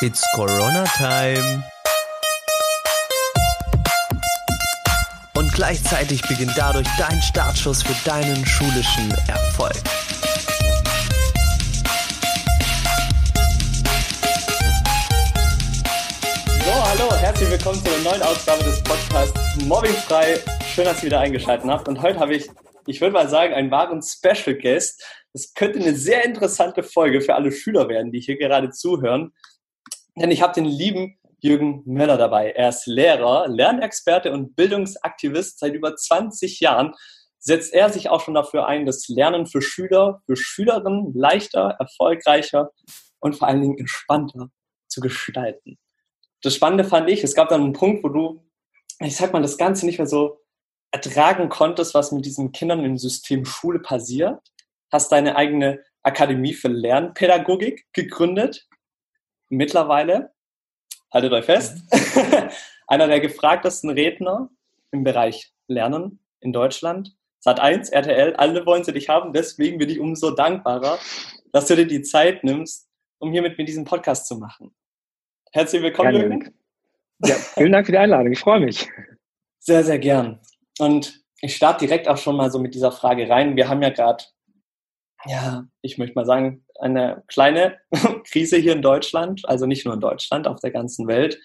It's Corona Time. Und gleichzeitig beginnt dadurch dein Startschuss für deinen schulischen Erfolg. So, hallo, herzlich willkommen zu einer neuen Ausgabe des Podcasts Mobbingfrei. Schön, dass ihr wieder eingeschaltet habt. Und heute habe ich, ich würde mal sagen, einen wahren Special Guest. Das könnte eine sehr interessante Folge für alle Schüler werden, die hier gerade zuhören. Denn ich habe den lieben Jürgen Möller dabei. Er ist Lehrer, Lernexperte und Bildungsaktivist. Seit über 20 Jahren setzt er sich auch schon dafür ein, das Lernen für Schüler, für Schülerinnen leichter, erfolgreicher und vor allen Dingen entspannter zu gestalten. Das Spannende fand ich, es gab dann einen Punkt, wo du, ich sag mal, das Ganze nicht mehr so ertragen konntest, was mit diesen Kindern im System Schule passiert. Hast deine eigene Akademie für Lernpädagogik gegründet mittlerweile, haltet euch fest, mhm. einer der gefragtesten Redner im Bereich Lernen in Deutschland. Sat 1, RTL, alle wollen sie dich haben, deswegen bin ich umso dankbarer, dass du dir die Zeit nimmst, um hier mit mir diesen Podcast zu machen. Herzlich willkommen, Gerne, Jürgen. Ja, vielen Dank für die Einladung, ich freue mich. Sehr, sehr gern. Und ich starte direkt auch schon mal so mit dieser Frage rein. Wir haben ja gerade, ja, ich möchte mal sagen, eine kleine Krise hier in Deutschland, also nicht nur in Deutschland, auf der ganzen Welt.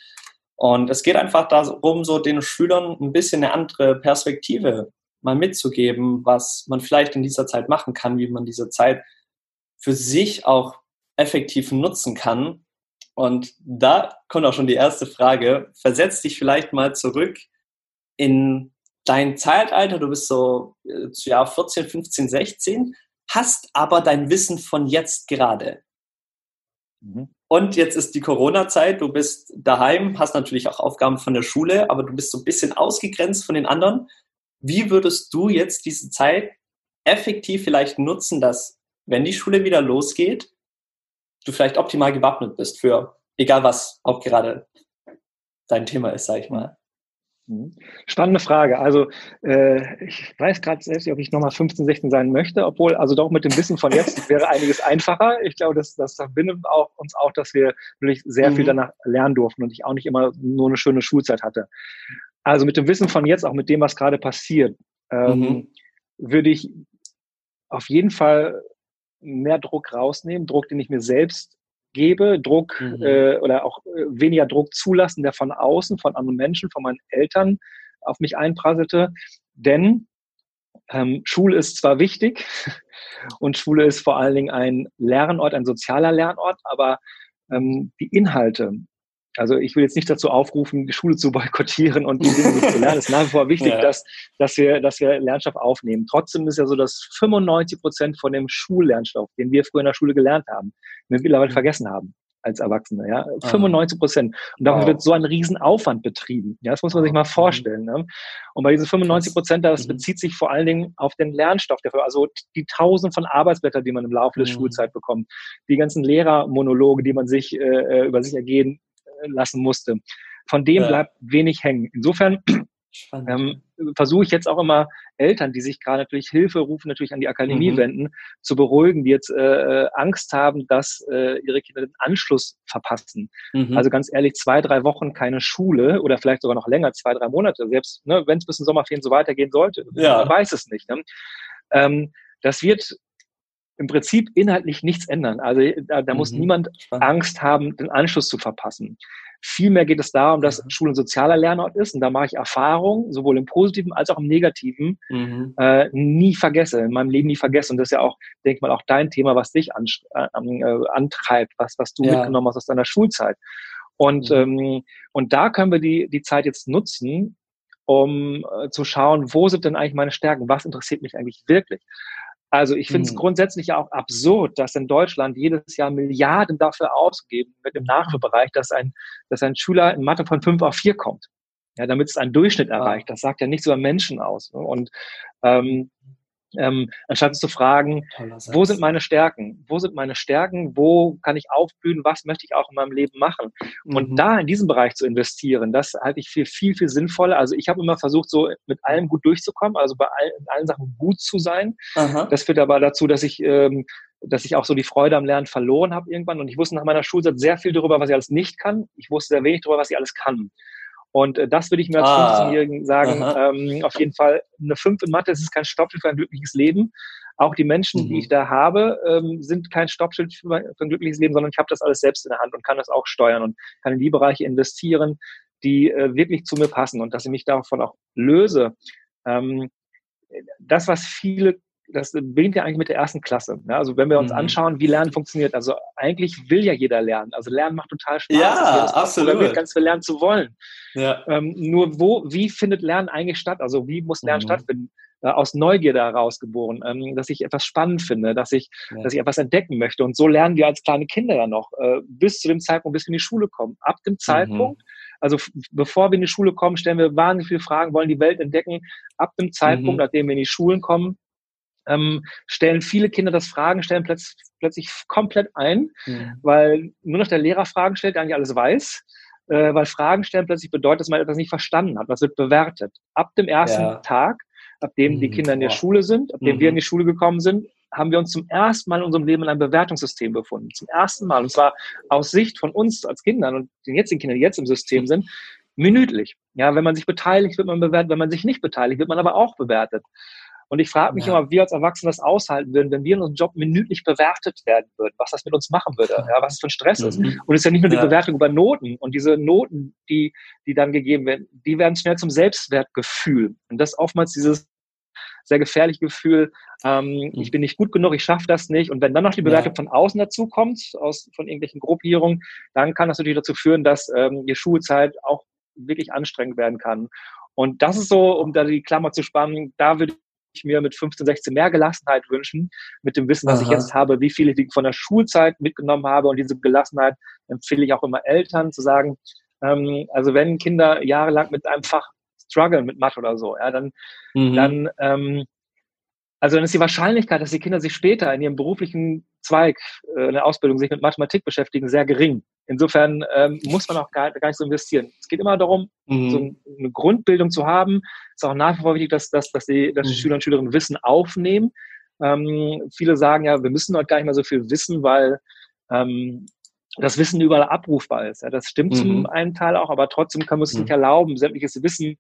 Und es geht einfach darum, so den Schülern ein bisschen eine andere Perspektive mal mitzugeben, was man vielleicht in dieser Zeit machen kann, wie man diese Zeit für sich auch effektiv nutzen kann. Und da kommt auch schon die erste Frage. Versetz dich vielleicht mal zurück in dein Zeitalter. Du bist so äh, zu Jahr 14, 15, 16 hast aber dein Wissen von jetzt gerade. Mhm. Und jetzt ist die Corona-Zeit, du bist daheim, hast natürlich auch Aufgaben von der Schule, aber du bist so ein bisschen ausgegrenzt von den anderen. Wie würdest du jetzt diese Zeit effektiv vielleicht nutzen, dass, wenn die Schule wieder losgeht, du vielleicht optimal gewappnet bist für egal was auch gerade dein Thema ist, sag ich mal? Mhm. Spannende Frage. Also äh, ich weiß gerade selbst nicht, ob ich nochmal 15, 16 sein möchte, obwohl, also doch mit dem Wissen von jetzt wäre einiges einfacher. Ich glaube, das, das verbindet auch, uns auch, dass wir wirklich sehr mhm. viel danach lernen durften und ich auch nicht immer nur eine schöne Schulzeit hatte. Also mit dem Wissen von jetzt, auch mit dem, was gerade passiert, ähm, mhm. würde ich auf jeden Fall mehr Druck rausnehmen, Druck, den ich mir selbst gebe, Druck mhm. äh, oder auch äh, weniger Druck zulassen, der von außen, von anderen Menschen, von meinen Eltern auf mich einprasselte. Denn ähm, Schule ist zwar wichtig und Schule ist vor allen Dingen ein Lernort, ein sozialer Lernort, aber ähm, die Inhalte, also ich will jetzt nicht dazu aufrufen, die Schule zu boykottieren und die Dinge nicht zu lernen. Es ist nach wie vor wichtig, ja. dass, dass, wir, dass wir Lernstoff aufnehmen. Trotzdem ist ja so, dass 95 Prozent von dem Schullernstoff, den wir früher in der Schule gelernt haben, wir mittlerweile mhm. vergessen haben als Erwachsene, ja, 95 Prozent. Und dafür wow. wird so ein Riesenaufwand betrieben. Ja, das muss man sich mal mhm. vorstellen. Ne? Und bei diesen 95 Prozent, das mhm. bezieht sich vor allen Dingen auf den Lernstoff dafür, also die Tausend von Arbeitsblättern, die man im Laufe der mhm. Schulzeit bekommt, die ganzen Lehrermonologe, die man sich äh, äh über sich ergehen lassen musste. Von dem ja. bleibt wenig hängen. Insofern ähm, versuche ich jetzt auch immer Eltern, die sich gerade natürlich Hilfe rufen, natürlich an die Akademie mhm. wenden, zu beruhigen, die jetzt äh, Angst haben, dass äh, ihre Kinder den Anschluss verpassen. Mhm. Also ganz ehrlich, zwei, drei Wochen keine Schule oder vielleicht sogar noch länger, zwei, drei Monate, selbst ne, wenn es bis zum Sommerferien so weitergehen sollte, ja. man weiß es nicht. Ne? Ähm, das wird im Prinzip inhaltlich nichts ändern. Also da, da mhm. muss niemand Spannend. Angst haben, den Anschluss zu verpassen. Vielmehr geht es darum, dass mhm. Schule ein sozialer Lernort ist und da mache ich Erfahrungen, sowohl im Positiven als auch im Negativen, mhm. äh, nie vergesse, in meinem Leben nie vergesse. Und das ist ja auch, denke ich mal, auch dein Thema, was dich an, äh, antreibt, was, was du ja. mitgenommen hast aus deiner Schulzeit. Und, mhm. ähm, und da können wir die, die Zeit jetzt nutzen, um äh, zu schauen, wo sind denn eigentlich meine Stärken? Was interessiert mich eigentlich wirklich? Also ich finde es mhm. grundsätzlich ja auch absurd, dass in Deutschland jedes Jahr Milliarden dafür ausgeben mit dem Nachhilfebereich, dass ein, dass ein Schüler in Mathe von 5 auf 4 kommt. Ja, damit es einen Durchschnitt erreicht. Das sagt ja nichts über Menschen aus. Und ähm, ähm, anstatt zu fragen, wo sind meine Stärken? Wo sind meine Stärken? Wo kann ich aufblühen? Was möchte ich auch in meinem Leben machen? Mhm. Und da in diesem Bereich zu investieren, das halte ich für viel, viel sinnvoller. Also ich habe immer versucht, so mit allem gut durchzukommen, also bei allen, allen Sachen gut zu sein. Aha. Das führt aber dazu, dass ich ähm, dass ich auch so die Freude am Lernen verloren habe irgendwann. Und ich wusste nach meiner Schulzeit sehr viel darüber, was ich alles nicht kann. Ich wusste sehr wenig darüber, was ich alles kann. Und äh, das würde ich mir als ah, 15-Jährigen sagen. Ähm, auf jeden Fall eine 5 in Mathe, das ist kein Stoppschild für ein glückliches Leben. Auch die Menschen, mhm. die ich da habe, ähm, sind kein Stoppschild für, für ein glückliches Leben, sondern ich habe das alles selbst in der Hand und kann das auch steuern und kann in die Bereiche investieren, die äh, wirklich zu mir passen und dass ich mich davon auch löse. Ähm, das, was viele das beginnt ja eigentlich mit der ersten Klasse. Ne? Also wenn wir uns mhm. anschauen, wie Lernen funktioniert, also eigentlich will ja jeder lernen. Also Lernen macht total Spaß. Ja, absolut. Ganz viel lernen zu wollen. Ja. Ähm, nur wo, wie findet Lernen eigentlich statt? Also wie muss Lernen mhm. stattfinden? Äh, aus Neugierde heraus geboren, ähm, dass ich etwas spannend finde, dass ich, ja. dass ich etwas entdecken möchte. Und so lernen wir als kleine Kinder ja noch, äh, bis zu dem Zeitpunkt, bis wir in die Schule kommen. Ab dem Zeitpunkt, mhm. also bevor wir in die Schule kommen, stellen wir wahnsinnig viele Fragen, wollen die Welt entdecken. Ab dem Zeitpunkt, mhm. nachdem wir in die Schulen kommen, ähm, stellen viele Kinder das Fragen, stellen plötzlich, plötzlich komplett ein, mhm. weil nur noch der Lehrer Fragen stellt, der eigentlich alles weiß. Äh, weil Fragen stellen plötzlich bedeutet, dass man etwas nicht verstanden hat. Was wird bewertet? Ab dem ersten ja. Tag, ab dem mhm. die Kinder in der Schule sind, ab dem mhm. wir in die Schule gekommen sind, haben wir uns zum ersten Mal in unserem Leben in einem Bewertungssystem befunden. Zum ersten Mal. Und zwar aus Sicht von uns als Kindern und den jetzigen Kindern, die jetzt im System sind, minütlich. Ja, wenn man sich beteiligt, wird man bewertet. Wenn man sich nicht beteiligt, wird man aber auch bewertet. Und ich frage mich ja. immer, wie wir als Erwachsene das aushalten würden, wenn wir in unserem Job minütlich bewertet werden würden, was das mit uns machen würde, ja, was es für ein Stress mhm. ist. Und es ist ja nicht nur die ja. Bewertung über Noten und diese Noten, die, die dann gegeben werden, die werden schnell zum Selbstwertgefühl. Und das ist oftmals dieses sehr gefährliche Gefühl, ähm, mhm. ich bin nicht gut genug, ich schaffe das nicht. Und wenn dann noch die Bewertung ja. von außen dazu kommt, aus, von irgendwelchen Gruppierungen, dann kann das natürlich dazu führen, dass ähm, die Schulzeit auch wirklich anstrengend werden kann. Und das ist so, um da die Klammer zu spannen, da würde ich mir mit 15, 16 mehr Gelassenheit wünschen, mit dem Wissen, was Aha. ich jetzt habe, wie viel ich von der Schulzeit mitgenommen habe. Und diese Gelassenheit empfehle ich auch immer Eltern zu sagen, ähm, also wenn Kinder jahrelang mit einem Fach strugglen, mit Mathe oder so, ja, dann, mhm. dann ähm, also dann ist die Wahrscheinlichkeit, dass die Kinder sich später in ihrem beruflichen Zweig, äh, in der Ausbildung sich mit Mathematik beschäftigen, sehr gering. Insofern ähm, muss man auch gar, gar nicht so investieren. Es geht immer darum, mhm. so eine Grundbildung zu haben. Es ist auch nach wie vor wichtig, dass, dass, dass, die, dass die mhm. Schüler und Schülerinnen Wissen aufnehmen. Ähm, viele sagen ja, wir müssen heute gar nicht mehr so viel wissen, weil ähm, das Wissen überall abrufbar ist. Ja, das stimmt mhm. zum einen Teil auch, aber trotzdem können wir es mhm. nicht erlauben, sämtliches Wissen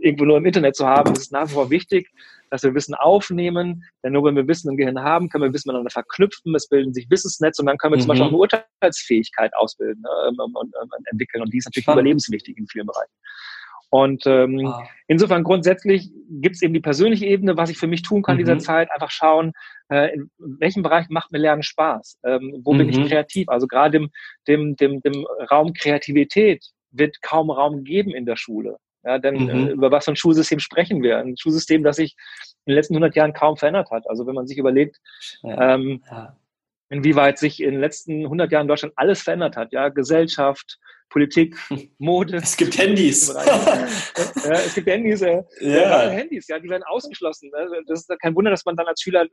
irgendwo nur im Internet zu haben. Es ist nach wie vor wichtig, dass wir Wissen aufnehmen, denn nur wenn wir Wissen im Gehirn haben, können wir Wissen miteinander verknüpfen, es bilden sich Wissensnetze und dann können wir mhm. zum Beispiel auch eine Urteilsfähigkeit ausbilden ähm, und, und, und, entwickeln und die ist natürlich Spannend. überlebenswichtig in vielen Bereichen. Und ähm, ah. insofern grundsätzlich gibt es eben die persönliche Ebene, was ich für mich tun kann mhm. in dieser mhm. Zeit, einfach schauen, äh, in welchem Bereich macht mir Lernen Spaß, ähm, wo mhm. bin ich mhm. kreativ. Also gerade dem, dem, dem, dem Raum Kreativität wird kaum Raum geben in der Schule. Ja, denn äh, mhm. äh, über was für ein Schulsystem sprechen wir? Ein Schulsystem, das sich in den letzten 100 Jahren kaum verändert hat. Also wenn man sich überlegt, ja. Ähm, ja. inwieweit sich in den letzten 100 Jahren in Deutschland alles verändert hat, ja, Gesellschaft, Politik, Mode. Es gibt Handys. ja, es gibt Handys, ja. ja. Handys, ja, die werden ausgeschlossen. Ne? Das ist kein Wunder, dass man dann als Schüler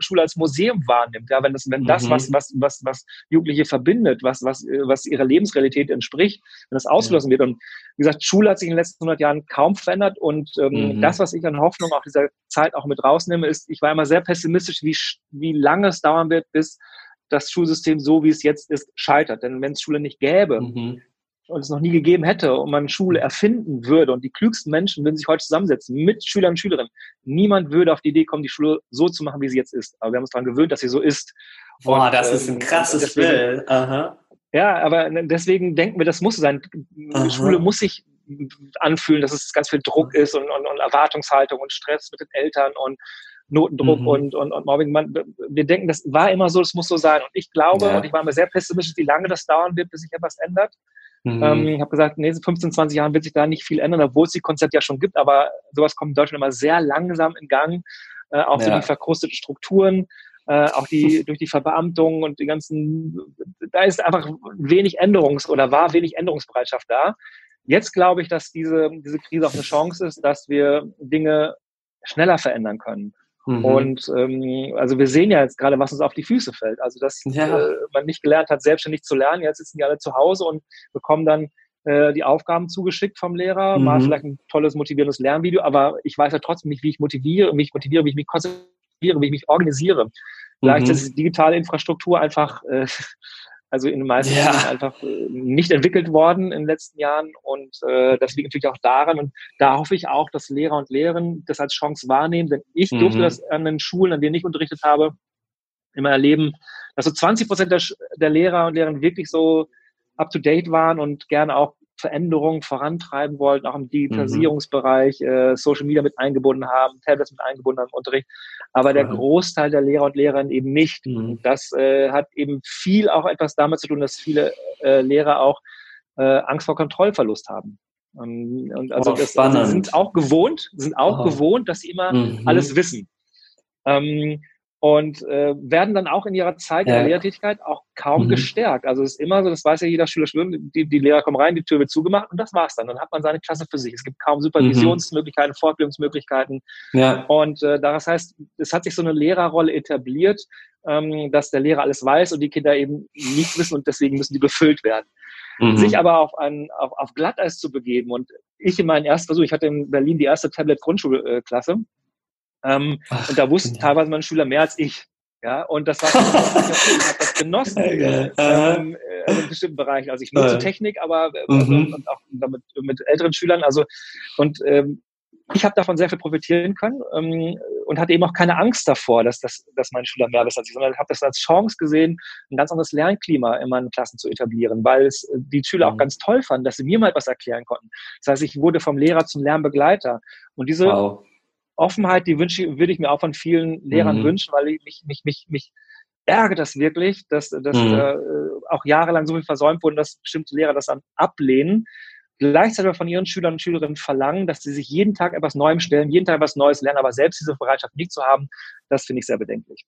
Schule als Museum wahrnimmt. Ja, wenn das, wenn das, mhm. was, was, was, was Jugendliche verbindet, was, was, was ihrer Lebensrealität entspricht, wenn das ausgeschlossen ja. wird. Und wie gesagt, Schule hat sich in den letzten 100 Jahren kaum verändert. Und ähm, mhm. das, was ich an Hoffnung auch dieser Zeit auch mit rausnehme, ist, ich war immer sehr pessimistisch, wie, wie lange es dauern wird, bis das Schulsystem so, wie es jetzt ist, scheitert. Denn wenn es Schule nicht gäbe, mhm und es noch nie gegeben hätte und man Schule erfinden würde und die klügsten Menschen würden sich heute zusammensetzen mit Schülern und Schülerinnen. Niemand würde auf die Idee kommen, die Schule so zu machen, wie sie jetzt ist. Aber wir haben uns daran gewöhnt, dass sie so ist. Boah, und, das ist ein ähm, krasses Bild. Ja, aber deswegen denken wir, das muss sein. Aha. Die Schule muss sich anfühlen, dass es ganz viel Druck ist und, und, und Erwartungshaltung und Stress mit den Eltern und Notendruck mhm. und, und, und Mobbing. Man, wir denken, das war immer so, das muss so sein. Und ich glaube, ja. und ich war mir sehr pessimistisch, wie lange das dauern wird, bis sich etwas ändert. Mhm. Ähm, ich habe gesagt, in den nächsten 15, 20 Jahren wird sich da nicht viel ändern, obwohl es die Konzept ja schon gibt, aber sowas kommt in Deutschland immer sehr langsam in Gang. Äh, auch ja. so die verkrusteten Strukturen, äh, auch die durch die Verbeamtung und die ganzen, da ist einfach wenig Änderungs- oder war wenig Änderungsbereitschaft da. Jetzt glaube ich, dass diese, diese Krise auch eine Chance ist, dass wir Dinge schneller verändern können. Mhm. Und ähm, also wir sehen ja jetzt gerade, was uns auf die Füße fällt. Also dass ja. äh, man nicht gelernt hat, selbstständig zu lernen. Jetzt sitzen die alle zu Hause und bekommen dann äh, die Aufgaben zugeschickt vom Lehrer, mhm. mal vielleicht ein tolles, motivierendes Lernvideo, aber ich weiß ja trotzdem nicht, wie ich motiviere, wie ich motiviere, wie ich mich konzentriere, wie ich mich organisiere. Gleichzeitig ist die digitale Infrastruktur einfach, äh, also in den meisten ja. Fällen einfach äh, nicht entwickelt worden in den letzten Jahren. Und äh, das liegt natürlich auch daran. Und da hoffe ich auch, dass Lehrer und Lehrerinnen das als Chance wahrnehmen. Denn ich mhm. durfte das an den Schulen, an denen ich unterrichtet habe, immer erleben, dass so 20 Prozent der, der Lehrer und Lehrerinnen wirklich so up-to-date waren und gerne auch Veränderungen vorantreiben wollten, auch im mhm. Digitalisierungsbereich, mhm. äh, Social Media mit eingebunden haben, Tablets mit eingebunden haben im Unterricht, aber der Großteil der Lehrer und Lehrerinnen eben nicht. Mhm. Das äh, hat eben viel auch etwas damit zu tun, dass viele äh, Lehrer auch äh, Angst vor Kontrollverlust haben. Und, und also, oh, das, also sind auch gewohnt, sind auch oh. gewohnt, dass sie immer mhm. alles wissen. Ähm, und äh, werden dann auch in ihrer Zeit ja. der Lehrtätigkeit auch kaum mhm. gestärkt. Also es ist immer so, das weiß ja jeder Schüler, Schülerin, die, die Lehrer kommen rein, die Tür wird zugemacht und das war's dann. Dann hat man seine Klasse für sich. Es gibt kaum Supervisionsmöglichkeiten, mhm. Fortbildungsmöglichkeiten. Ja. Und äh, das heißt, es hat sich so eine Lehrerrolle etabliert, ähm, dass der Lehrer alles weiß und die Kinder eben nichts wissen und deswegen müssen die befüllt werden. Mhm. Sich aber auf, ein, auf, auf Glatteis zu begeben und ich in meinen ersten Versuch, ich hatte in Berlin die erste Tablet-Grundschulklasse, ähm, Ach, und da wussten ja. teilweise meine Schüler mehr als ich. Ja, und das war, ich habe das genossen, ähm, also in bestimmten Bereichen. Also ich nutze ja. Technik, aber äh, mhm. und auch damit, mit älteren Schülern. Also und ähm, ich habe davon sehr viel profitieren können ähm, und hatte eben auch keine Angst davor, dass, dass, dass meine Schüler mehr wissen als ich, sondern habe das als Chance gesehen, ein ganz anderes Lernklima in meinen Klassen zu etablieren, weil es äh, die Schüler mhm. auch ganz toll fanden, dass sie mir mal etwas erklären konnten. Das heißt, ich wurde vom Lehrer zum Lernbegleiter. Und diese wow. Offenheit, die wünsche, würde ich mir auch von vielen Lehrern mhm. wünschen, weil ich mich, mich, mich, mich ärgert das wirklich, dass, dass mhm. äh, auch jahrelang so viel versäumt wurde, dass bestimmte Lehrer das dann ablehnen. Gleichzeitig aber von ihren Schülern und Schülerinnen verlangen, dass sie sich jeden Tag etwas Neuem stellen, jeden Tag etwas Neues lernen, aber selbst diese Bereitschaft nicht zu haben, das finde ich sehr bedenklich.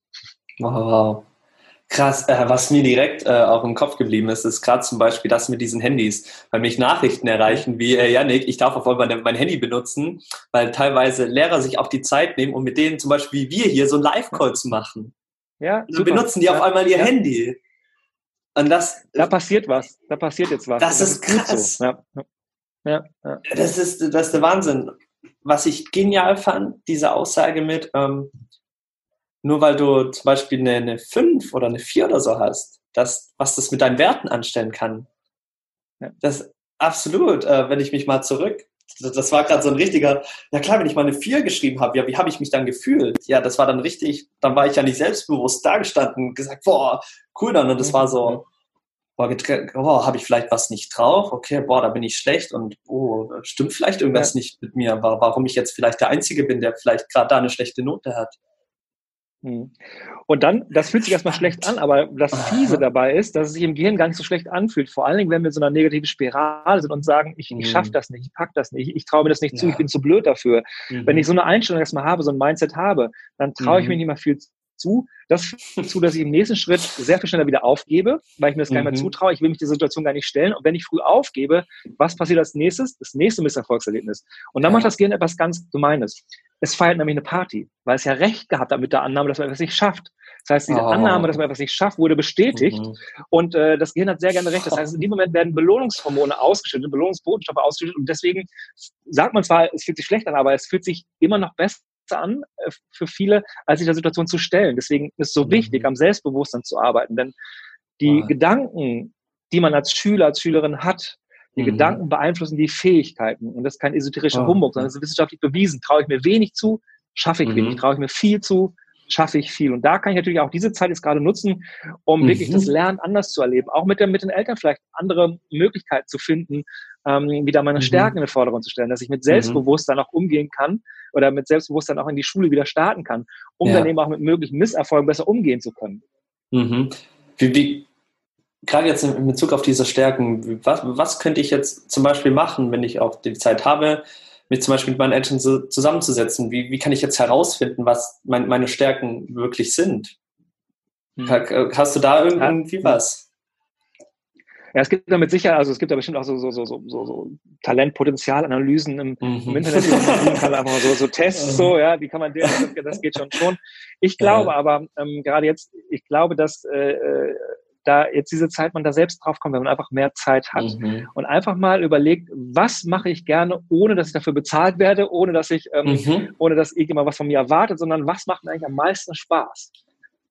Wow. Krass, äh, was mir direkt äh, auch im Kopf geblieben ist, ist gerade zum Beispiel das mit diesen Handys, weil mich Nachrichten erreichen wie, äh, Janik, ich darf auf einmal mein, mein Handy benutzen, weil teilweise Lehrer sich auch die Zeit nehmen, um mit denen zum Beispiel wie wir hier so ein Live-Call zu machen. Ja, Dann benutzen die ja, auf einmal ihr ja. Handy. Und das, da passiert was, da passiert jetzt was. Das, das ist krass. So. Ja. Ja, ja. Das, ist, das ist der Wahnsinn. Was ich genial fand, diese Aussage mit, ähm, nur weil du zum Beispiel eine, eine 5 oder eine 4 oder so hast, das, was das mit deinen Werten anstellen kann. Ja. Das absolut, äh, wenn ich mich mal zurück, das, das war gerade so ein richtiger, ja klar, wenn ich mal eine 4 geschrieben habe, ja, wie habe ich mich dann gefühlt? Ja, das war dann richtig, dann war ich ja nicht selbstbewusst dagestanden und gesagt, boah, cool dann. Und das war so, boah, boah habe ich vielleicht was nicht drauf? Okay, boah, da bin ich schlecht und oh, stimmt vielleicht irgendwas ja. nicht mit mir, warum ich jetzt vielleicht der Einzige bin, der vielleicht gerade da eine schlechte Note hat. Hm. Und dann, das fühlt sich erstmal schlecht an, aber das Fiese dabei ist, dass es sich im Gehirn gar nicht so schlecht anfühlt. Vor allen Dingen, wenn wir in so einer negativen Spirale sind und sagen, ich, ich schaffe hm. das nicht, ich pack das nicht, ich traue mir das nicht ja. zu, ich bin zu blöd dafür. Mhm. Wenn ich so eine Einstellung erstmal habe, so ein Mindset habe, dann traue ich mhm. mir nicht mehr viel zu. Das führt dazu, dass ich im nächsten Schritt sehr viel schneller wieder aufgebe, weil ich mir das mhm. gar nicht mehr mhm. zutraue. Ich will mich der Situation gar nicht stellen. Und wenn ich früh aufgebe, was passiert als nächstes? Das nächste Misserfolgserlebnis. Und dann ja. macht das Gehirn etwas ganz Gemeines. Es feiert nämlich eine Party, weil es ja recht gehabt hat mit der Annahme, dass man etwas nicht schafft. Das heißt, diese oh. Annahme, dass man etwas nicht schafft, wurde bestätigt. Mhm. Und äh, das Gehirn hat sehr gerne recht. Das heißt, in dem Moment werden Belohnungshormone ausgeschüttet, Belohnungsbotenstoffe ausgeschüttet. Und deswegen sagt man zwar, es fühlt sich schlecht an, aber es fühlt sich immer noch besser an äh, für viele, als sich der Situation zu stellen. Deswegen ist es so mhm. wichtig, am Selbstbewusstsein zu arbeiten. Denn die oh. Gedanken, die man als Schüler, als Schülerin hat, die mhm. Gedanken beeinflussen die Fähigkeiten. Und das ist kein esoterischer oh. Humbug, sondern das ist wissenschaftlich bewiesen. Traue ich mir wenig zu, schaffe ich mhm. wenig. Traue ich mir viel zu, schaffe ich viel. Und da kann ich natürlich auch diese Zeit jetzt gerade nutzen, um mhm. wirklich das Lernen anders zu erleben. Auch mit, der, mit den Eltern vielleicht andere Möglichkeiten zu finden, ähm, wieder meine mhm. Stärken in den Vordergrund zu stellen, dass ich mit. Selbstbewusstsein auch umgehen kann oder mit Selbstbewusstsein auch in die Schule wieder starten kann, um ja. dann eben auch mit möglichen Misserfolgen besser umgehen zu können. Mhm. Wie, wie, gerade jetzt in Bezug auf diese Stärken, was, was könnte ich jetzt zum Beispiel machen, wenn ich auch die Zeit habe, mich zum Beispiel mit meinen Eltern so zusammenzusetzen? Wie, wie kann ich jetzt herausfinden, was mein, meine Stärken wirklich sind? Hm. Hast du da irgendwie ja. was? Ja, es gibt da mit Sicherheit, also es gibt da bestimmt auch so, so, so, so, so Talentpotenzialanalysen im, mhm. im Internet, die man tun kann, einfach so, so Tests, so, ja, die kann man, das geht schon schon. Ich glaube aber, ähm, gerade jetzt, ich glaube, dass äh, äh da jetzt diese Zeit man da selbst drauf kommt, wenn man einfach mehr Zeit hat mhm. und einfach mal überlegt, was mache ich gerne, ohne dass ich dafür bezahlt werde, ohne dass ich, ähm, mhm. ohne dass irgendjemand was von mir erwartet, sondern was macht mir eigentlich am meisten Spaß?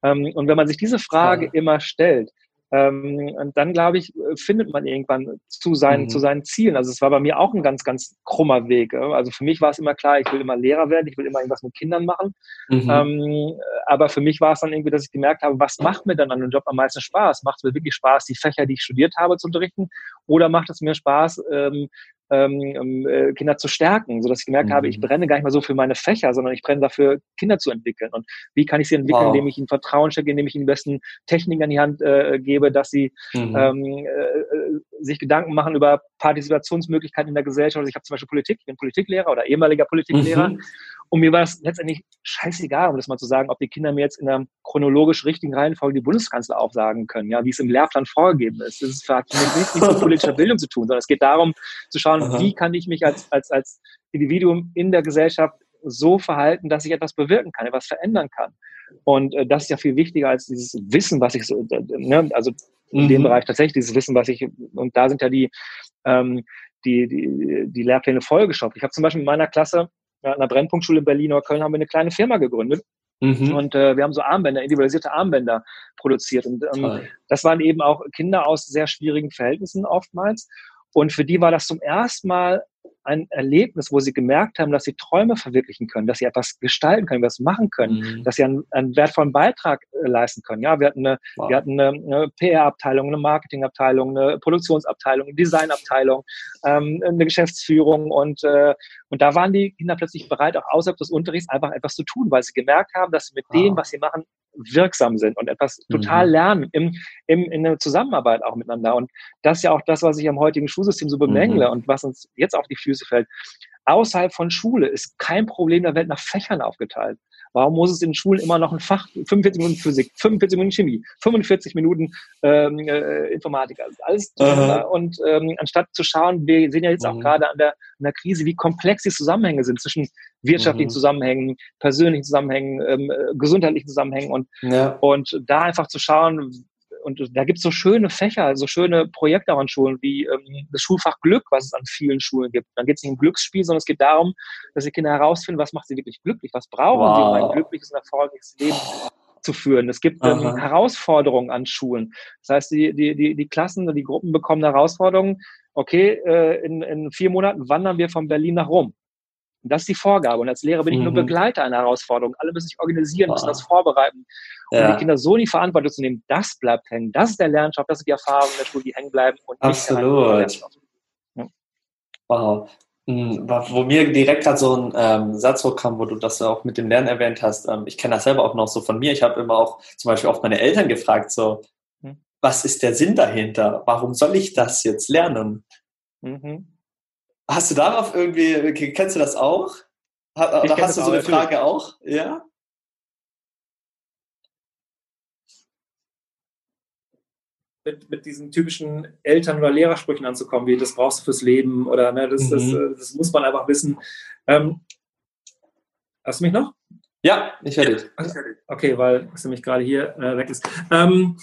Ähm, und wenn man sich diese Frage ja. immer stellt, ähm, und dann, glaube ich, findet man irgendwann zu seinen, mhm. zu seinen Zielen. Also es war bei mir auch ein ganz, ganz krummer Weg. Also für mich war es immer klar, ich will immer Lehrer werden, ich will immer irgendwas mit Kindern machen. Mhm. Ähm, aber für mich war es dann irgendwie, dass ich gemerkt habe, was macht mir dann an dem Job am meisten Spaß? Macht es mir wirklich Spaß, die Fächer, die ich studiert habe, zu unterrichten? Oder macht es mir Spaß, ähm, ähm, ähm, äh, Kinder zu stärken, sodass ich gemerkt mhm. habe, ich mhm. brenne gar nicht mehr so für meine Fächer, sondern ich brenne dafür, Kinder zu entwickeln. Und wie kann ich sie entwickeln, wow. indem ich ihnen Vertrauen schenke, indem ich ihnen die besten Techniken an die Hand äh, gebe, dass sie mhm. ähm, äh, äh, sich Gedanken machen über Partizipationsmöglichkeiten in der Gesellschaft. Also ich habe zum Beispiel Politik, ich bin Politiklehrer oder ehemaliger Politiklehrer. Mhm. Und mir war es letztendlich scheißegal, um das mal zu sagen, ob die Kinder mir jetzt in einer chronologisch richtigen Reihenfolge die Bundeskanzler aufsagen können, ja, wie es im Lehrplan vorgegeben ist. Das hat nichts mit politischer Bildung zu tun, sondern es geht darum zu schauen, Aha. wie kann ich mich als, als, als Individuum in der Gesellschaft so verhalten, dass ich etwas bewirken kann, etwas verändern kann. Und äh, das ist ja viel wichtiger als dieses Wissen, was ich so, äh, ne, also in mhm. dem Bereich tatsächlich dieses Wissen, was ich, und da sind ja die, ähm, die, die, die Lehrpläne vollgestopft. Ich habe zum Beispiel in meiner Klasse einer Brennpunktschule in Berlin oder Köln haben wir eine kleine Firma gegründet. Mhm. Und äh, wir haben so Armbänder, individualisierte Armbänder produziert. Und ähm, das waren eben auch Kinder aus sehr schwierigen Verhältnissen oftmals. Und für die war das zum ersten Mal ein Erlebnis, wo sie gemerkt haben, dass sie Träume verwirklichen können, dass sie etwas gestalten können, was machen können, mhm. dass sie einen, einen, wertvollen Beitrag äh, leisten können. Ja, wir hatten eine, wow. wir hatten eine, eine PR-Abteilung, eine Marketing-Abteilung, eine Produktionsabteilung, eine Designabteilung, ähm, eine Geschäftsführung und äh, und da waren die Kinder plötzlich bereit, auch außerhalb des Unterrichts einfach etwas zu tun, weil sie gemerkt haben, dass sie mit wow. dem, was sie machen, wirksam sind und etwas total mhm. lernen im, im, in der Zusammenarbeit auch miteinander. Und das ist ja auch das, was ich am heutigen Schulsystem so bemängle mhm. und was uns jetzt auf die Füße fällt. Außerhalb von Schule ist kein Problem der Welt nach Fächern aufgeteilt. Warum muss es in Schulen immer noch ein Fach, 45 Minuten Physik, 45 Minuten Chemie, 45 Minuten ähm, äh, Informatik, also alles Und ähm, anstatt zu schauen, wir sehen ja jetzt auch mhm. gerade an der, an der Krise, wie komplex die Zusammenhänge sind zwischen wirtschaftlichen mhm. Zusammenhängen, persönlichen Zusammenhängen, ähm, äh, gesundheitlichen Zusammenhängen und, ja. und da einfach zu schauen, und da gibt es so schöne Fächer, so schöne Projekte auch an Schulen, wie ähm, das Schulfach Glück, was es an vielen Schulen gibt. Dann geht es nicht um Glücksspiel, sondern es geht darum, dass die Kinder herausfinden, was macht sie wirklich glücklich, was brauchen wow. sie, um ein glückliches und erfolgreiches Leben zu führen. Es gibt ähm, Herausforderungen an Schulen. Das heißt, die, die, die, die Klassen, die Gruppen bekommen Herausforderungen. Okay, äh, in, in vier Monaten wandern wir von Berlin nach Rom. Und das ist die Vorgabe. Und als Lehrer bin ich nur mhm. Begleiter einer Herausforderung. Alle müssen sich organisieren, müssen das vorbereiten. Ja. Und die Kinder so in die Verantwortung zu nehmen, das bleibt hängen. Das ist der Lernstoff, das sind die Erfahrungen der Schule, die hängen bleiben. Und Absolut. Ja. Wow. Hm, wo mir direkt gerade so ein ähm, Satz hochkam, wo du das auch mit dem Lernen erwähnt hast, ähm, ich kenne das selber auch noch so von mir. Ich habe immer auch zum Beispiel auch meine Eltern gefragt, so, hm. was ist der Sinn dahinter? Warum soll ich das jetzt lernen? Mhm. Hast du darauf irgendwie, kennst du das auch? Oder hast du so eine Frage auch? Ja? Mit, mit, diesen typischen Eltern- oder Lehrersprüchen anzukommen, wie das brauchst du fürs Leben oder ne, das, mhm. das, äh, das, muss man einfach wissen. Ähm, hast du mich noch? Ja, ich höre dich. Okay, weil es nämlich gerade hier äh, weg ist. Ähm,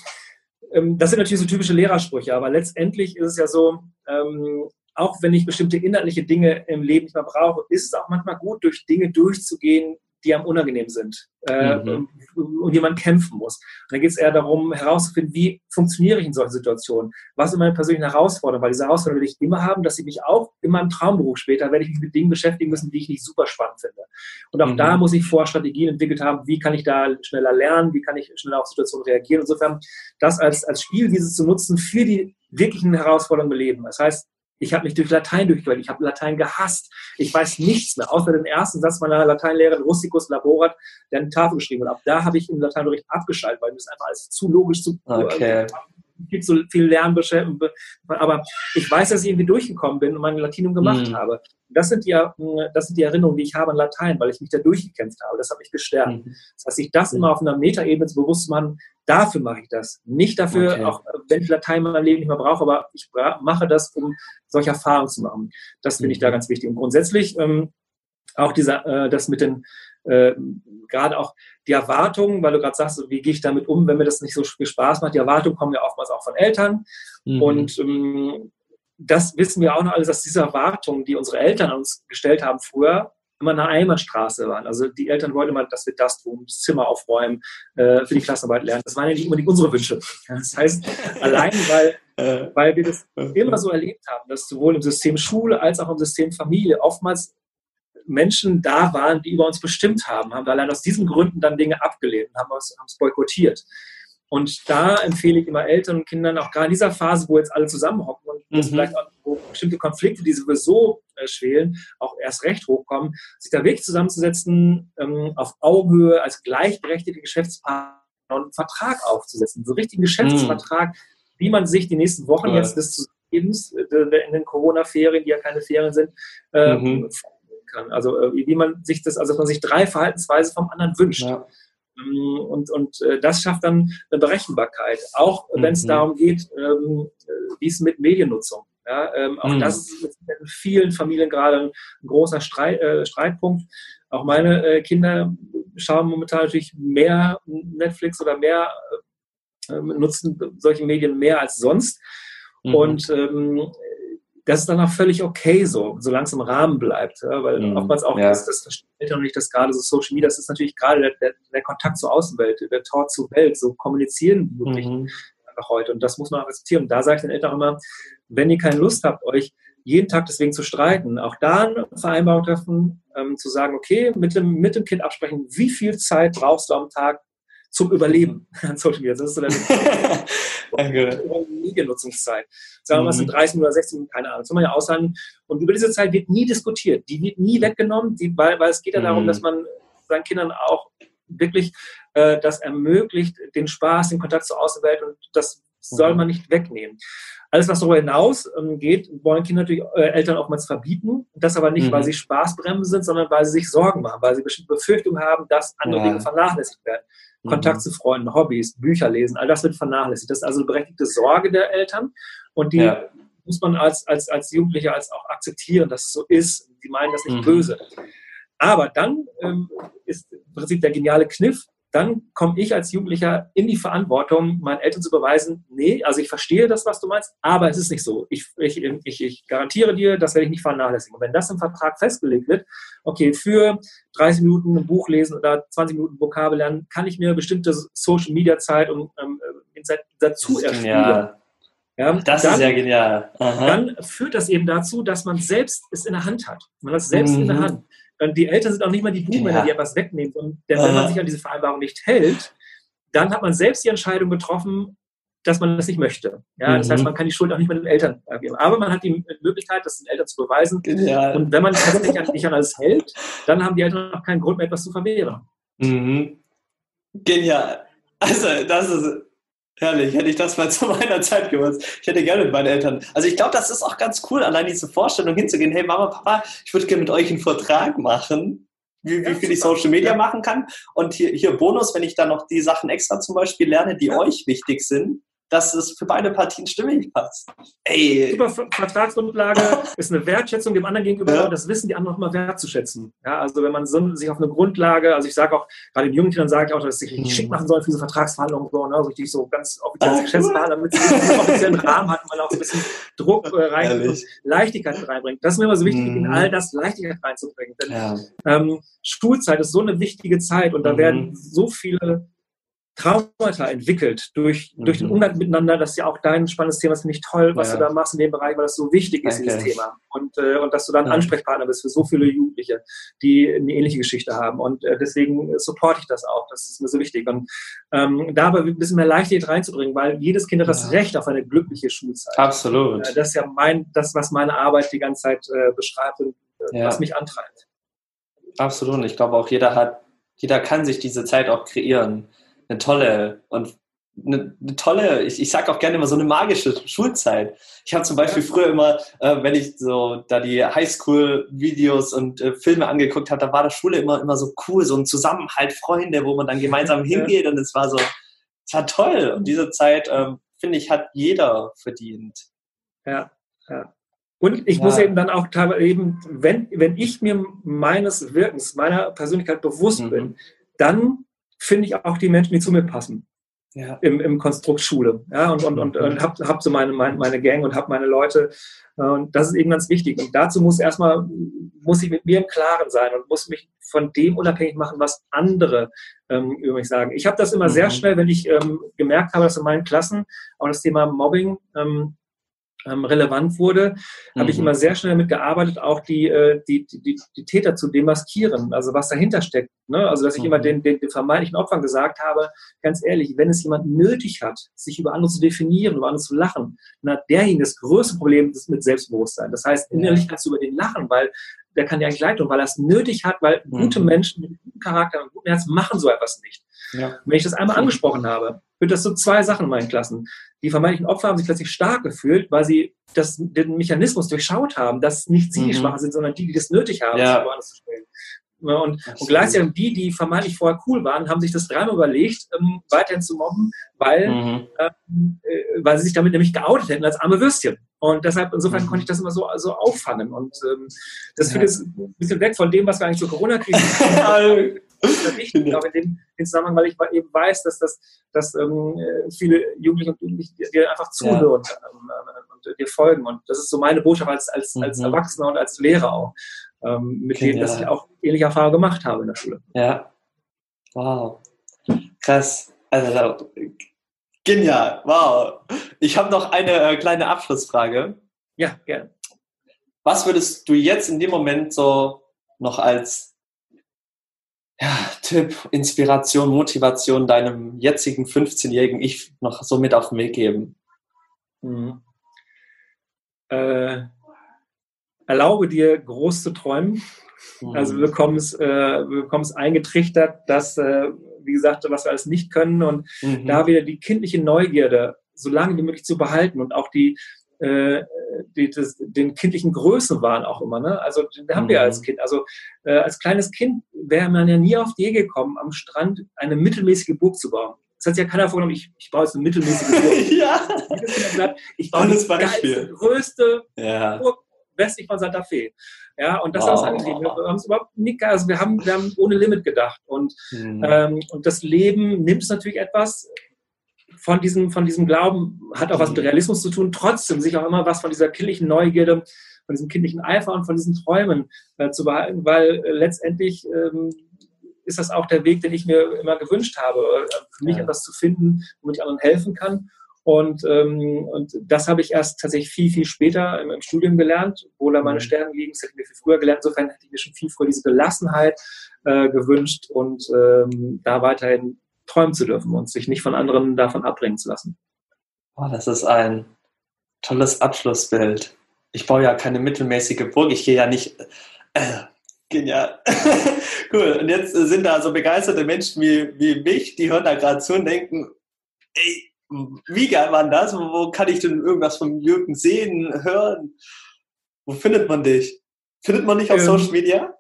ähm, das sind natürlich so typische Lehrersprüche, aber letztendlich ist es ja so, ähm, auch wenn ich bestimmte inhaltliche Dinge im Leben nicht mehr brauche, ist es auch manchmal gut, durch Dinge durchzugehen, die am unangenehm sind äh, mhm. und die man kämpfen muss. Und dann geht es eher darum, herauszufinden, wie funktioniere ich in solchen Situationen? Was sind meine persönlichen Herausforderungen? Weil diese Herausforderungen will ich immer haben, dass ich mich auch in meinem Traumberuf später, werde ich mich mit Dingen beschäftigen müssen, die ich nicht super spannend finde. Und auch mhm. da muss ich vor Strategien entwickelt haben, wie kann ich da schneller lernen, wie kann ich schneller auf Situationen reagieren. Insofern das als, als Spiel, dieses zu nutzen für die wirklichen Herausforderungen im Leben. Das heißt, ich habe mich durch Latein durchgequält. Ich habe Latein gehasst. Ich weiß nichts mehr, außer den ersten Satz meiner Lateinlehrerin Russicus Laborat, der eine Tafel geschrieben hat. Ab da habe ich im Lateinunterricht abgeschaltet, weil mir das einfach alles zu logisch, zu okay gibt so viel Lernbeschäftigung. Aber ich weiß, dass ich irgendwie durchgekommen bin und mein Latinum gemacht mhm. habe. Das sind, die, das sind die Erinnerungen, die ich habe an Latein, weil ich mich da durchgekämpft habe. Das hat mich gestärkt. Mhm. Das heißt, sich das immer auf einer Metaebene zu bewusst machen, dafür mache ich das. Nicht dafür, okay. auch wenn ich Latein in meinem Leben nicht mehr brauche, aber ich mache das, um solche Erfahrungen zu machen. Das finde ich da mhm. ganz wichtig. Und grundsätzlich ähm, auch dieser, äh, das mit den äh, gerade auch die Erwartungen, weil du gerade sagst, wie gehe ich damit um, wenn mir das nicht so viel Spaß macht. Die Erwartungen kommen ja oftmals auch von Eltern. Mhm. Und ähm, das wissen wir auch noch alles, dass diese Erwartungen, die unsere Eltern uns gestellt haben früher, immer eine Einbahnstraße waren. Also die Eltern wollten immer, dass wir das tun, das Zimmer aufräumen, äh, für die Klassenarbeit lernen. Das waren ja nicht unbedingt unsere Wünsche. Das heißt, allein weil, äh. weil wir das immer so erlebt haben, dass sowohl im System Schule als auch im System Familie oftmals Menschen da waren, die über uns bestimmt haben, haben wir allein aus diesen Gründen dann Dinge abgelehnt, haben es boykottiert. Und da empfehle ich immer Eltern und Kindern, auch gerade in dieser Phase, wo jetzt alle zusammenhocken und mhm. vielleicht auch bestimmte Konflikte, die sowieso äh, schwelen, auch erst recht hochkommen, sich da wirklich zusammenzusetzen, ähm, auf Augenhöhe als gleichberechtigte Geschäftspartner und einen Vertrag aufzusetzen, so einen richtigen Geschäftsvertrag, mhm. wie man sich die nächsten Wochen ja. jetzt des Lebens äh, in den Corona-Ferien, die ja keine Ferien sind, ähm, mhm. Kann. Also äh, wie man sich das, also dass man sich drei Verhaltensweisen vom anderen wünscht. Ja. Ähm, und, und äh, das schafft dann eine Berechenbarkeit, auch wenn es mhm. darum geht, ähm, wie es mit Mediennutzung. Ja, ähm, auch mhm. das ist in vielen Familien gerade ein, großer Streit, äh, Streitpunkt. Auch meine äh, Kinder schauen momentan natürlich mehr Netflix oder mehr äh, nutzen solche Medien mehr als sonst. Mhm. Und ähm, das ist dann auch völlig okay so, solange es im Rahmen bleibt. Ja, weil mhm. oftmals auch ja. das, das verstehen Eltern nicht, dass gerade so Social Media, das ist natürlich gerade der, der, der, Kontakt zur Außenwelt, der Tor zur Welt, so kommunizieren wirklich mhm. einfach heute. Und das muss man auch akzeptieren. Und da sage ich den Eltern immer, wenn ihr keine Lust habt, euch jeden Tag deswegen zu streiten, auch da eine Vereinbarung treffen, ähm, zu sagen, okay, mit dem, mit dem Kind absprechen, wie viel Zeit brauchst du am Tag zum Überleben an Social Media. Das ist so Danke. Mediennutzungszeit. Sagen wir mal, es sind 30 mhm. oder 60 Minuten, keine Ahnung. Das soll man ja aushalten. Und über diese Zeit wird nie diskutiert. Die wird nie weggenommen, die, weil, weil es geht ja darum, mhm. dass man seinen Kindern auch wirklich äh, das ermöglicht, den Spaß, den Kontakt zur Außenwelt und das soll mhm. man nicht wegnehmen. Alles, was darüber hinaus ähm, geht, wollen Kinder natürlich äh, Eltern oftmals verbieten. Das aber nicht, mhm. weil sie Spaßbremsen sind, sondern weil sie sich Sorgen machen, weil sie bestimmte Befürchtungen haben, dass andere ja. Dinge vernachlässigt werden. Mhm. Kontakt zu Freunden, Hobbys, Bücher lesen, all das wird vernachlässigt. Das ist also eine berechtigte Sorge der Eltern und die ja. muss man als, als, als Jugendlicher als auch akzeptieren, dass es so ist. Die meinen das nicht mhm. böse. Aber dann ähm, ist im Prinzip der geniale Kniff, dann komme ich als Jugendlicher in die Verantwortung, meinen Eltern zu beweisen, nee, also ich verstehe das, was du meinst, aber es ist nicht so. Ich, ich, ich, ich garantiere dir, das werde ich nicht vernachlässigen. Und wenn das im Vertrag festgelegt wird, okay, für 30 Minuten ein Buch lesen oder 20 Minuten Vokabel lernen, kann ich mir bestimmte Social-Media-Zeit und ähm, dazu erspielen. Ja, das dann, ist ja genial. Aha. Dann führt das eben dazu, dass man selbst es in der Hand hat. Man hat es selbst mhm. in der mhm. Hand. Und die Eltern sind auch nicht mal die Buchmänner, ja. die etwas wegnehmen. Und denn wenn man sich an diese Vereinbarung nicht hält, dann hat man selbst die Entscheidung getroffen, dass man das nicht möchte. Ja, mhm. Das heißt, mhm. man kann die Schuld auch nicht mit den Eltern geben. Aber man hat die Möglichkeit, das den Eltern zu beweisen. Genial. Und wenn man sich nicht an, nicht an alles hält, dann haben die Eltern auch keinen Grund mehr, etwas zu verwehren. Mhm. Genial. Also, das ist Herrlich, hätte ich das mal zu meiner Zeit gewusst. Ich hätte gerne mit meinen Eltern. Also ich glaube, das ist auch ganz cool, allein diese Vorstellung hinzugehen, hey Mama, Papa, ich würde gerne mit euch einen Vertrag machen, wie, wie viel ich Social Media ja. machen kann. Und hier, hier Bonus, wenn ich dann noch die Sachen extra zum Beispiel lerne, die ja. euch wichtig sind, dass es für beide Partien stimmig passt. Ey. Super Vertragsgrundlage ist eine Wertschätzung dem anderen gegenüber, ja. das wissen die anderen nochmal wertzuschätzen. Ja, also wenn man so, sich auf eine Grundlage, also ich sage auch, gerade den jungen Kindern sage ich auch, dass sie sich richtig mhm. schick machen sollen für diese Vertragsverhandlungen, so, ne, so richtig so ganz offiziell ah, Geschäftsverhandlungen, damit sie einen offiziellen Rahmen hat und man auch ein bisschen Druck äh, rein und Leichtigkeit reinbringt. Das ist mir immer so wichtig, mhm. in all das Leichtigkeit reinzubringen. Denn ja. ähm, Schulzeit ist so eine wichtige Zeit und da mhm. werden so viele Traumata entwickelt durch, mhm. durch den mhm. Umgang miteinander. Das ist ja auch dein spannendes Thema. Das finde ich toll, was ja. du da machst in dem Bereich, weil das so wichtig ist, Danke. dieses Thema. Und, äh, und dass du dann ja. Ansprechpartner bist für so viele Jugendliche, die eine ähnliche Geschichte haben. Und äh, deswegen supporte ich das auch. Das ist mir so wichtig. Und ähm, da aber ein bisschen mehr Leichtigkeit reinzubringen, weil jedes Kind hat das Recht auf eine glückliche Schulzeit. Absolut. Äh, das ist ja mein, das, was meine Arbeit die ganze Zeit äh, beschreibt und äh, was mich antreibt. Absolut. Und ich glaube auch, jeder hat, jeder kann sich diese Zeit auch kreieren eine tolle und eine, eine tolle, ich, ich sage auch gerne immer so eine magische Schulzeit. Ich habe zum Beispiel früher immer, äh, wenn ich so da die Highschool-Videos und äh, Filme angeguckt habe, da war das Schule immer, immer so cool, so ein Zusammenhalt, Freunde, wo man dann gemeinsam hingeht und es war so, es war toll. Und diese Zeit, ähm, finde ich, hat jeder verdient. Ja, ja. Und ich ja. muss eben dann auch teilweise eben, wenn, wenn ich mir meines Wirkens, meiner Persönlichkeit bewusst mhm. bin, dann finde ich auch die Menschen, die zu mir passen. ja. im, im Konstrukt Schule. Ja, und, und, und, und habe hab so meine, meine, meine Gang und habe meine Leute. Und das ist eben ganz wichtig. Und dazu muss erstmal, muss ich mit mir im Klaren sein und muss mich von dem unabhängig machen, was andere ähm, über mich sagen. Ich habe das immer mhm. sehr schnell, wenn ich ähm, gemerkt habe, dass in meinen Klassen auch das Thema Mobbing ähm, ähm, relevant wurde, mhm. habe ich mhm. immer sehr schnell damit gearbeitet, auch die, äh, die, die, die Täter zu demaskieren, also was dahinter steckt. Ne? Also dass ich mhm. immer den, den, den vermeintlichen Opfern gesagt habe, ganz ehrlich, wenn es jemand nötig hat, sich über andere zu definieren, über andere zu lachen, dann hat derjenige das größte Problem mit Selbstbewusstsein. Das heißt, innerlich kannst du über den lachen, weil der kann dir eigentlich leid tun, weil er es nötig hat, weil mhm. gute Menschen mit gutem Charakter und gutem Herz machen so etwas nicht. Ja. wenn ich das einmal angesprochen habe, wird das so zwei Sachen in meinen Klassen. Die vermeintlichen Opfer haben sich plötzlich stark gefühlt, weil sie das, den Mechanismus durchschaut haben, dass nicht sie mhm. die Schwachen sind, sondern die, die das nötig haben, ja. sich woanders zu stellen. Und, und, gleichzeitig die, die vermeintlich vorher cool waren, haben sich das dreimal überlegt, ähm, weiterhin zu mobben, weil, mhm. ähm, äh, weil sie sich damit nämlich geoutet hätten als arme Würstchen. Und deshalb, insofern mhm. konnte ich das immer so, so auffangen. Und ähm, das ja. führt jetzt ein bisschen weg von dem, was wir eigentlich zur Corona-Krise wichtig, auch in dem, in Zusammenhang, weil ich eben weiß, dass, das, dass ähm, viele Jugendliche und Jugendliche dir einfach zuhören ja. und, ähm, und, dir folgen. Und das ist so meine Botschaft als, als, mhm. als Erwachsener und als Lehrer auch, ähm, mit denen, dass ich auch ähnliche Erfahrungen gemacht habe in der Schule. Ja. Wow. Krass. Also, genial. Wow. Ich habe noch eine äh, kleine Abschlussfrage. Ja, gerne. Was würdest du jetzt in dem Moment so noch als ja, Tipp, Inspiration, Motivation deinem jetzigen 15-jährigen Ich noch so mit auf den Weg geben? Mhm. Äh, erlaube dir, groß zu träumen. Mhm. Also wir bekommen es, äh, wir bekommen es eingetrichtert, dass, äh, wie gesagt, was wir alles nicht können und mhm. da wieder die kindliche Neugierde so lange wie möglich zu behalten und auch die, äh, die, das, den kindlichen Größenwahn auch immer. Ne? Also den haben mhm. wir als Kind. Also äh, als kleines Kind wäre man ja nie auf die Idee gekommen, am Strand eine mittelmäßige Burg zu bauen. Das hat sich ja keiner vorgenommen, ich, ich baue jetzt eine mittelmäßige Burg. ja. Ich baue das geilste, größte ja. Burg westlich von Santa Fe. Ja, und das wow. hat uns angetrieben. Wir haben es überhaupt nicht, also wir haben, wir haben ohne Limit gedacht. Und, mhm. ähm, und das Leben nimmt es natürlich etwas von diesem, von diesem Glauben, hat auch was mit Realismus zu tun, trotzdem sich auch immer was von dieser kindlichen Neugierde, von diesem kindlichen Eifer und von diesen Träumen äh, zu behalten, weil äh, letztendlich ähm, ist das auch der Weg, den ich mir immer gewünscht habe, äh, für mich ja. etwas zu finden, womit ich anderen helfen kann. Und, ähm, und das habe ich erst tatsächlich viel, viel später im, im Studium gelernt, wo da meine mhm. Stärken liegen. Das hätte ich mir viel früher gelernt. Insofern hätte ich mir schon viel früher diese Gelassenheit äh, gewünscht und ähm, da weiterhin träumen zu dürfen und sich nicht von anderen davon abbringen zu lassen. Oh, das ist ein tolles Abschlussbild. Ich baue ja keine mittelmäßige Burg. Ich gehe ja nicht. Äh, genial. cool. Und jetzt sind da so begeisterte Menschen wie, wie mich, die hören da gerade zu und denken, ey, wie geil war das? Wo, wo kann ich denn irgendwas von Jürgen sehen, hören? Wo findet man dich? Findet man dich auf ähm, Social Media?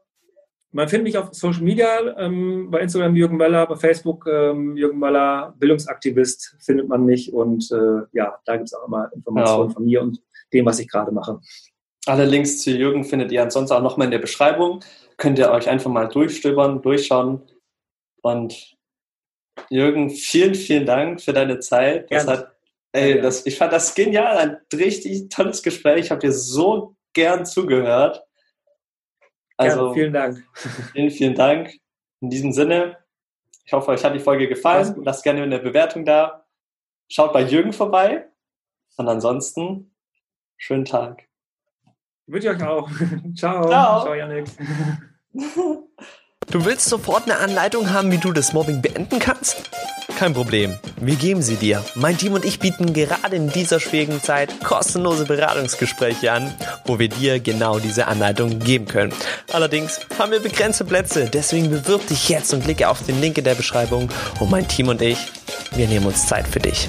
Man findet mich auf Social Media, ähm, bei Instagram Jürgen Möller, bei Facebook ähm, Jürgen Möller, Bildungsaktivist findet man mich und äh, ja, da gibt es auch immer Informationen ja. von mir und dem, was ich gerade mache. Alle Links zu Jürgen findet ihr ansonsten auch nochmal in der Beschreibung. Könnt ihr euch einfach mal durchstöbern, durchschauen und Jürgen, vielen, vielen Dank für deine Zeit. Das hat, ey, das, ich fand das genial, ein richtig tolles Gespräch. Ich habe dir so gern zugehört. Also, Gerne, vielen Dank. Vielen, vielen Dank. In diesem Sinne, ich hoffe, euch hat die Folge gefallen. Lasst gerne eine Bewertung da. Schaut bei Jürgen vorbei. Und ansonsten, schönen Tag. Wünsche ich euch auch. Ciao. Ciao, Ciao Janik. Du willst sofort eine Anleitung haben, wie du das Mobbing beenden kannst? Kein Problem, wir geben sie dir. Mein Team und ich bieten gerade in dieser schwierigen Zeit kostenlose Beratungsgespräche an, wo wir dir genau diese Anleitung geben können. Allerdings haben wir begrenzte Plätze, deswegen bewirb dich jetzt und klicke auf den Link in der Beschreibung und mein Team und ich, wir nehmen uns Zeit für dich.